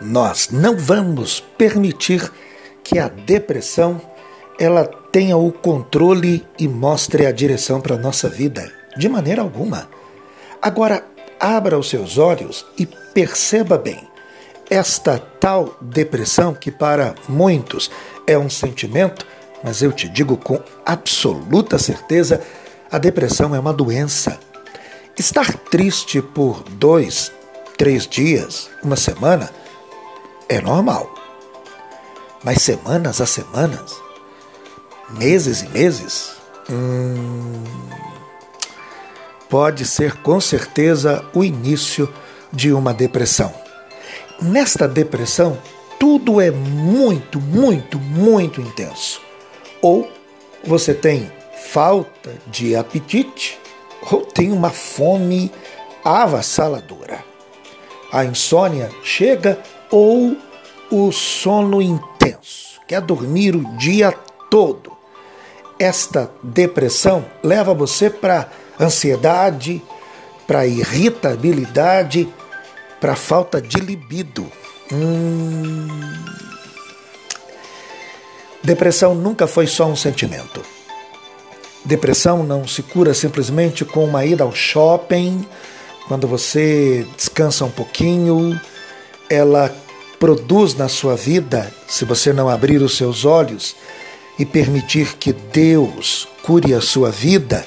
Nós não vamos permitir que a depressão ela tenha o controle e mostre a direção para a nossa vida, de maneira alguma. Agora, abra os seus olhos e perceba bem. Esta tal depressão, que para muitos é um sentimento, mas eu te digo com absoluta certeza, a depressão é uma doença. Estar triste por dois, três dias, uma semana, é normal. Mas semanas a semanas, meses e meses, hum, pode ser com certeza o início de uma depressão. Nesta depressão, tudo é muito, muito, muito intenso. Ou você tem falta de apetite, ou tem uma fome avassaladora. A insônia chega ou o sono intenso, quer dormir o dia todo. Esta depressão leva você para ansiedade, para irritabilidade, para falta de libido. Hum... Depressão nunca foi só um sentimento. Depressão não se cura simplesmente com uma ida ao shopping, quando você descansa um pouquinho. Ela produz na sua vida, se você não abrir os seus olhos e permitir que Deus cure a sua vida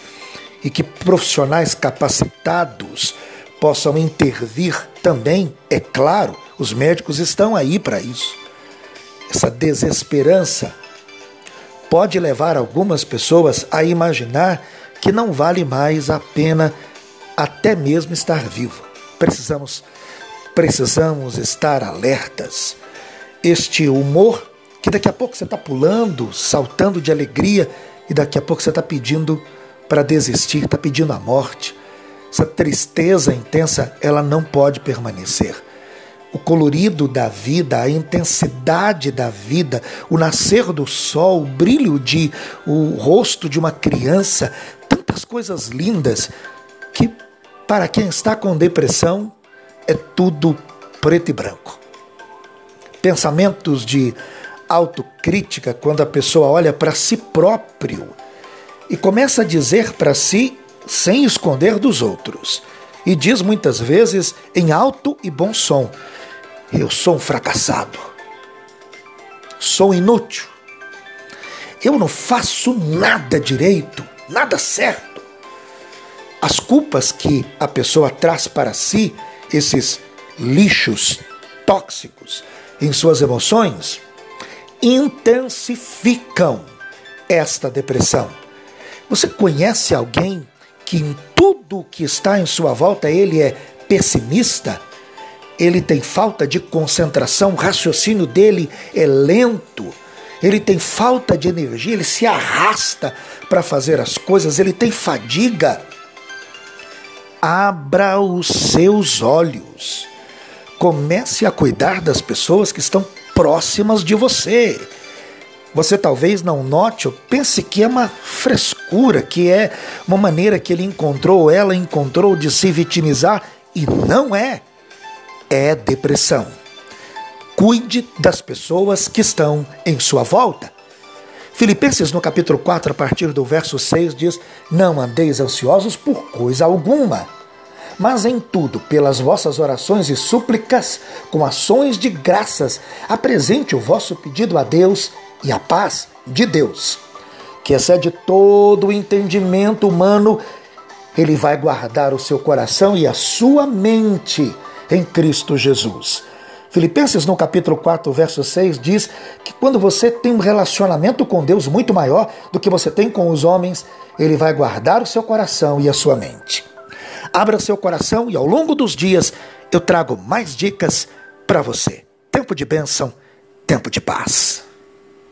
e que profissionais capacitados possam intervir também, é claro, os médicos estão aí para isso. Essa desesperança pode levar algumas pessoas a imaginar que não vale mais a pena até mesmo estar vivo. Precisamos precisamos estar alertas. Este humor que daqui a pouco você está pulando, saltando de alegria e daqui a pouco você está pedindo para desistir, está pedindo a morte. Essa tristeza intensa, ela não pode permanecer. O colorido da vida, a intensidade da vida, o nascer do sol, o brilho de o rosto de uma criança, tantas coisas lindas que para quem está com depressão é tudo preto e branco. Pensamentos de autocrítica quando a pessoa olha para si próprio e começa a dizer para si sem esconder dos outros. E diz muitas vezes em alto e bom som: Eu sou um fracassado. Sou inútil. Eu não faço nada direito, nada certo. As culpas que a pessoa traz para si, esses lixos tóxicos em suas emoções, intensificam esta depressão. Você conhece alguém que em tudo que está em sua volta ele é pessimista? Ele tem falta de concentração, o raciocínio dele é lento, ele tem falta de energia, ele se arrasta para fazer as coisas, ele tem fadiga. Abra os seus olhos. Comece a cuidar das pessoas que estão próximas de você. Você talvez não note ou pense que é uma frescura, que é uma maneira que ele encontrou, ela encontrou de se vitimizar, e não é. É depressão. Cuide das pessoas que estão em sua volta. Filipenses no capítulo 4, a partir do verso 6, diz: Não andeis ansiosos por coisa alguma mas em tudo, pelas vossas orações e súplicas, com ações de graças, apresente o vosso pedido a Deus e a paz de Deus, que excede todo o entendimento humano, ele vai guardar o seu coração e a sua mente em Cristo Jesus. Filipenses no capítulo 4, verso 6 diz que quando você tem um relacionamento com Deus muito maior do que você tem com os homens, ele vai guardar o seu coração e a sua mente. Abra seu coração e ao longo dos dias eu trago mais dicas para você. Tempo de bênção, tempo de paz.